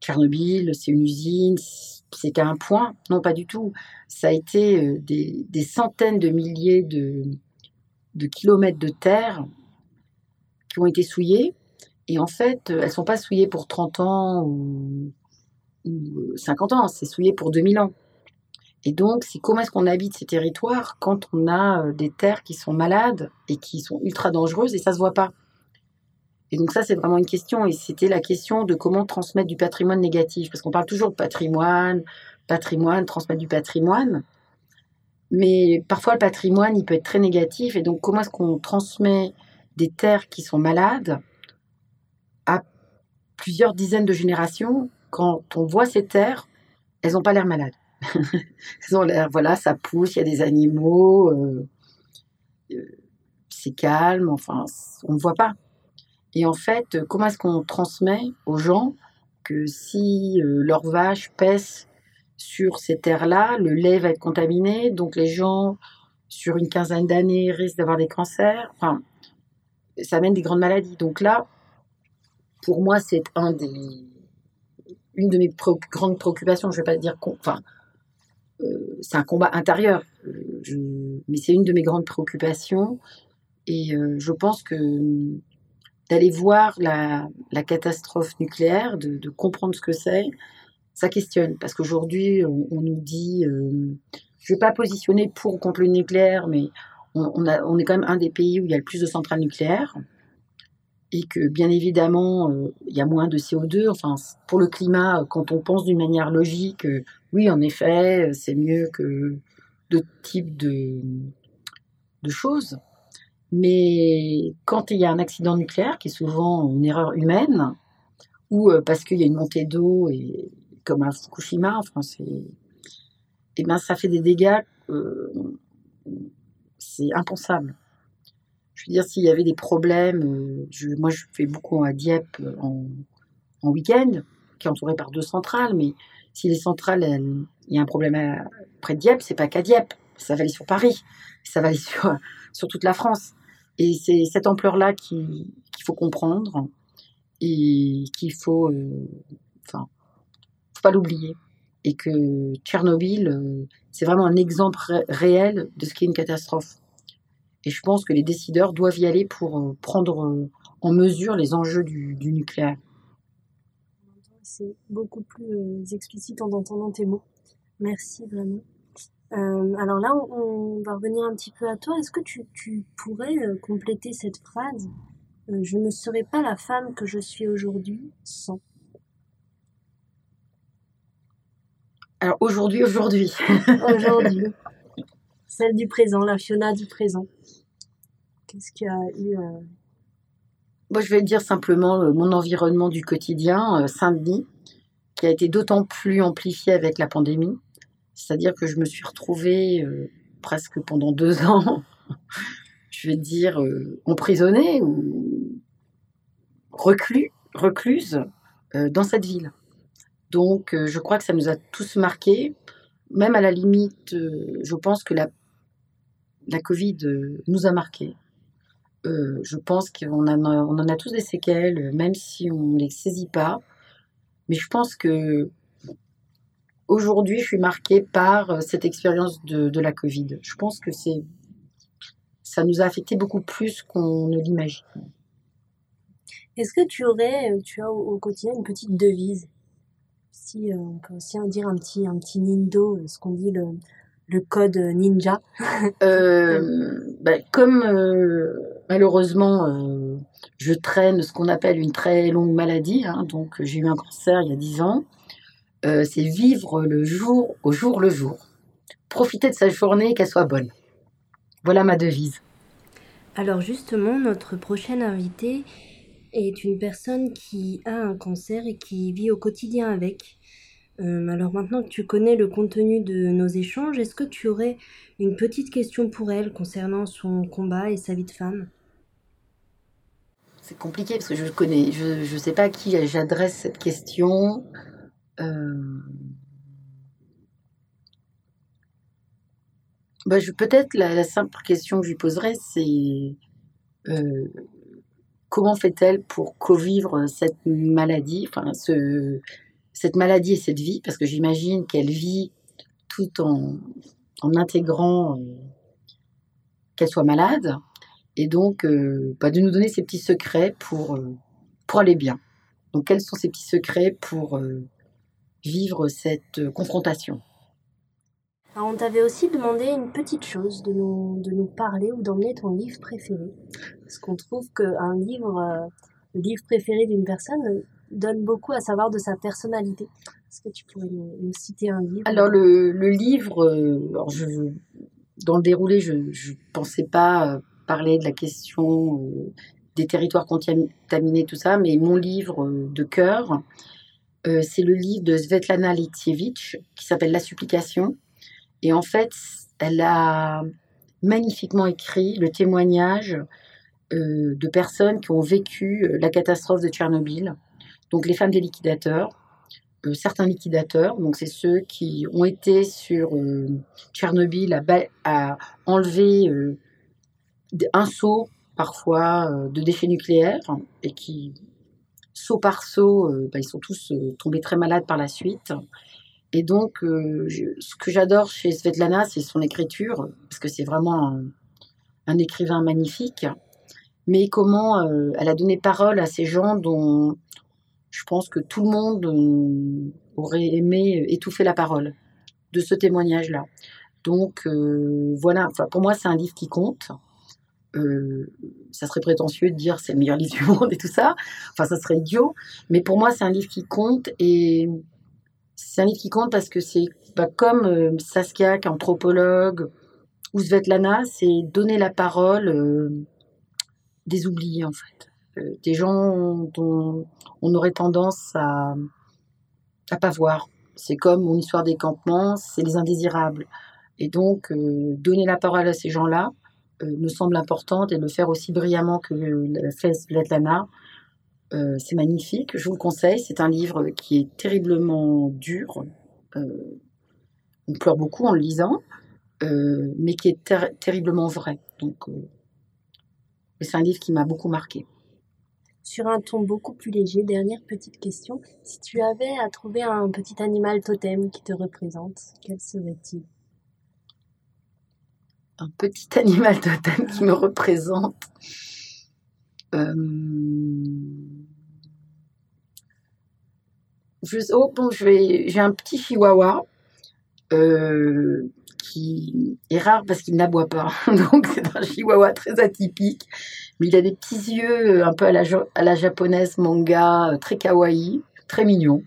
Tchernobyl, c'est une usine, qu'à un point. Non, pas du tout. Ça a été euh, des, centaines de milliers de, kilomètres de terre qui ont été souillés. Et en fait, elles ne sont pas souillées pour 30 ans ou, 50 ans, c'est souillé pour 2000 ans. Et donc, c'est comment est-ce qu'on habite ces territoires quand on a euh, des terres qui sont malades et qui sont ultra dangereuses et ça se voit pas? Et donc ça, c'est vraiment une question. Et c'était la question de comment transmettre du patrimoine négatif. Parce qu'on parle toujours de patrimoine, patrimoine, transmettre du patrimoine. Mais parfois, le patrimoine, il peut être très négatif. Et donc, comment est-ce qu'on transmet des terres qui sont malades à plusieurs dizaines de générations quand on voit ces terres, elles n'ont pas l'air malades. elles ont l'air, voilà, ça pousse, il y a des animaux, euh, euh, c'est calme, enfin, on ne voit pas. Et en fait, comment est-ce qu'on transmet aux gens que si euh, leur vache pèse sur ces terres-là, le lait va être contaminé, donc les gens, sur une quinzaine d'années, risquent d'avoir des cancers. Enfin, ça amène des grandes maladies. Donc là, pour moi, c'est un des, une de mes grandes préoccupations. Je ne vais pas dire, enfin, euh, c'est un combat intérieur, euh, mais c'est une de mes grandes préoccupations. Et je pense que d'aller voir la, catastrophe nucléaire, de, comprendre ce que c'est, ça questionne. Parce qu'aujourd'hui, on, nous dit, euh, je ne vais pas positionner pour ou contre le nucléaire, mais on, est quand même un des pays où il y a le plus de centrales nucléaires. Et que bien évidemment, euh, il y a moins de CO2. Enfin, pour le climat, quand on pense d'une manière logique, euh, oui, en effet, c'est mieux que d'autres types de, choses. Mais quand il y a un accident nucléaire, qui est souvent une erreur humaine, ou euh, parce qu'il y a une montée d'eau, et comme à Fukushima, enfin, eh ben, ça fait des dégâts, euh, c'est impensable. Je veux dire, s'il y avait des problèmes, euh, moi je fais beaucoup à Dieppe en, en week-end, qui est entouré par deux centrales, mais si les centrales, il y a un problème près de Dieppe, c'est pas qu'à Dieppe, ça va aller sur Paris, ça va aller sur, toute la France. Et c'est cette ampleur-là qu'il faut comprendre et qu'il faut, euh, enfin, faut pas l'oublier. Et que Tchernobyl, euh, c'est vraiment un exemple réel de ce qu'est une catastrophe. Et je pense que les décideurs doivent y aller pour prendre en mesure les enjeux du, du nucléaire. C'est beaucoup plus explicite en entendant tes mots. Merci vraiment. Euh, alors là, on, va revenir un petit peu à toi. Est-ce que tu, tu pourrais compléter cette phrase Je ne serais pas la femme que je suis aujourd'hui sans. Alors aujourd'hui, aujourd'hui. aujourd'hui. Celle du présent, la Fiona du présent. Qu'est-ce qu'il y a eu euh... Moi, je vais dire simplement euh, mon environnement du quotidien, euh, Saint-Denis, qui a été d'autant plus amplifié avec la pandémie. C'est-à-dire que je me suis retrouvée presque pendant deux ans, je vais dire, emprisonnée ou reclus, recluse dans cette ville. Donc, je crois que ça nous a tous marqués. Même à la limite, je pense que la, la Covid euh, nous a marqués. je pense qu'on en, a tous des séquelles, même si on ne les saisit pas. Mais je pense que aujourd'hui, je suis marquée par cette expérience de, la Covid. Je pense que c'est ça nous a affecté beaucoup plus qu'on ne l'imagine. Est-ce que tu aurais, tu as au quotidien une petite devise? Euh, on peut aussi en dire un petit, un petit nindo, euh, ce qu'on dit le, le code ninja. Euh, ben, comme malheureusement je traîne ce qu'on appelle une très longue maladie, hein, donc j'ai eu un cancer il y a 10 ans, c'est vivre le jour au jour le jour. Profiter de sa journée, qu'elle soit bonne. Voilà ma devise. Alors justement, notre prochaine invitée est une personne qui a un cancer et qui vit au quotidien avec. Euh, alors maintenant que tu connais le contenu de nos échanges, est-ce que tu aurais une petite question pour elle concernant son combat et sa vie de femme? C'est compliqué parce que je connais, je ne sais pas à qui j'adresse cette question. Euh... Bah, peut-être la, simple question que je lui poserais, c'est euh, comment fait-elle pour co-vivre cette maladie, cette maladie et cette vie, parce que j'imagine qu'elle vit tout en, intégrant euh, qu'elle soit malade, et donc euh, bah, de nous donner ses petits secrets pour, euh, pour aller bien. Donc quels sont ces petits secrets pour vivre cette confrontation? On t'avait aussi demandé une petite chose, de nous, de nous parler ou d'emmener ton livre préféré. Parce qu'on trouve qu'un livre, le livre préféré d'une personne, donne beaucoup à savoir de sa personnalité. Est-ce que tu pourrais nous, citer un livre? Alors le, livre, euh, je, dans le déroulé, je ne pensais pas euh, parler de la question euh, des territoires contaminés, tout ça, mais mon livre de cœur, c'est le livre de Svetlana Litievich qui s'appelle La supplication. Et en fait, elle a magnifiquement écrit le témoignage de personnes qui ont vécu la catastrophe de Tchernobyl donc les femmes des liquidateurs, euh, certains liquidateurs, donc c'est ceux qui ont été sur euh, Tchernobyl à, enlever euh, un saut parfois de déchets nucléaires et qui, saut par saut, bah, ils sont tous tombés très malades par la suite. Et donc, ce que j'adore chez Svetlana, c'est son écriture, parce que c'est vraiment un, écrivain magnifique. Mais comment elle a donné parole à ces gens dont je pense que tout le monde euh, aurait aimé étouffer la parole de ce témoignage-là. Donc euh, voilà, enfin, pour moi c'est un livre qui compte. Euh, ça serait prétentieux de dire c'est le meilleur livre du monde et tout ça. Enfin, ça serait idiot. Mais pour moi, c'est un livre qui compte et c'est un livre qui compte parce que c'est comme Saskia, qui est anthropologue, ou Svetlana, c'est donner la parole des oubliés en fait. Euh, des gens dont on aurait tendance à à pas voir. C'est comme mon histoire des campements, c'est les indésirables. Et donc, euh, donner la parole à ces gens-là euh, me semble importante et le faire aussi brillamment que la fait Svetlana, c'est magnifique. Je vous le conseille. C'est un livre qui est terriblement dur. on pleure beaucoup en le lisant, mais qui est terriblement vrai. Donc, c'est un livre qui m'a beaucoup marqué. Sur un ton beaucoup plus léger, dernière petite question. Si tu avais à trouver un petit animal totem qui te représente, quel serait-il? Un petit animal totem qui me représente. Euh, oh, j'ai un petit chihuahua euh, qui est rare parce qu'il n'aboie pas. Donc c'est un chihuahua très atypique. Mais il a des petits yeux un peu à la, à la japonaise manga, très kawaii, très mignon.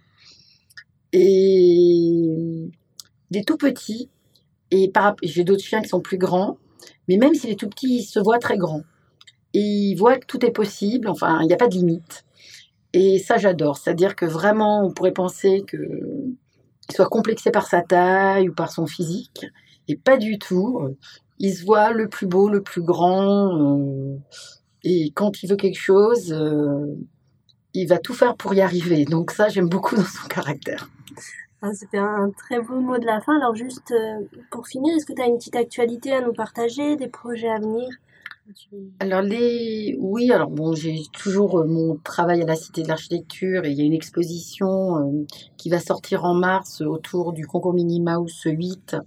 Et des tout petits. Et j'ai d'autres chiens qui sont plus grands. Mais même s'il est tout petit, il se voit très grand. Et il voit que tout est possible. Enfin, il n'y a pas de limite. Et ça, j'adore. C'est-à-dire que vraiment, on pourrait penser soit complexé par sa taille ou par son physique. Et pas du tout. Il se voit le plus beau, le plus grand. Euh, et quand il veut quelque chose, euh, il va tout faire pour y arriver. Donc ça, j'aime beaucoup dans son caractère. Ah, C'était un très beau mot de la fin. Alors juste euh, pour finir, est-ce que tu as une petite actualité à nous partager, des projets à venir? Alors les oui alors bon j'ai toujours euh, mon travail à la Cité de l'Architecture et il y a une exposition euh, qui va sortir en mars autour du concours Minnie Mouse 8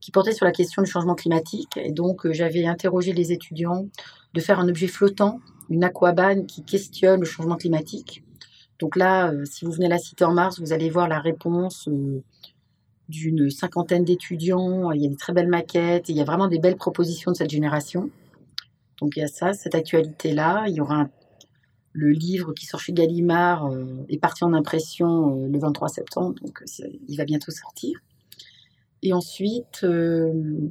qui portait sur la question du changement climatique et donc j'avais interrogé les étudiants de faire un objet flottant une aquabane qui questionne le changement climatique donc là, euh, si vous venez à la Cité en mars, vous allez voir la réponse euh, d'une cinquantaine d'étudiants. Il y a des très belles maquettes, il y a vraiment des belles propositions de cette génération. Donc il y a ça, cette actualité-là. Il y aura le livre qui sort chez Gallimard euh, est parti en impression le 23 septembre, donc il va bientôt sortir. Et ensuite, je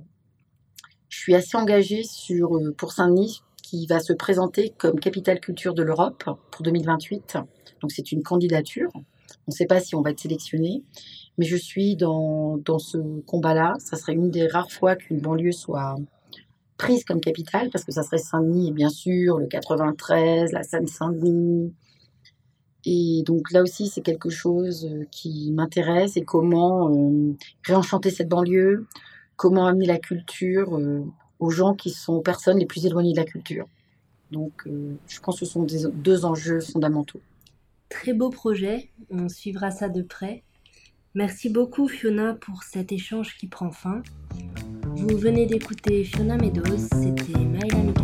suis assez engagée sur, pour Saint-Denis, qui va se présenter comme capitale culture de l'Europe pour 2028. Donc c'est une candidature. On ne sait pas si on va être sélectionné, mais je suis dans, dans ce combat-là. Ça serait une des rares fois qu'une banlieue soit prise comme capitale, parce que ça serait Saint-Denis, bien sûr, le 93, la Seine-Saint-Denis. Et donc là aussi, c'est quelque chose euh, qui m'intéresse et comment euh, réenchanter cette banlieue, comment amener la culture euh, aux gens qui sont aux personnes les plus éloignées de la culture. Donc je pense que ce sont deux enjeux fondamentaux. Très beau projet, on suivra ça de près. Merci beaucoup Fiona pour cet échange qui prend fin. Vous venez d'écouter Fiona Meadows, c'était Maëla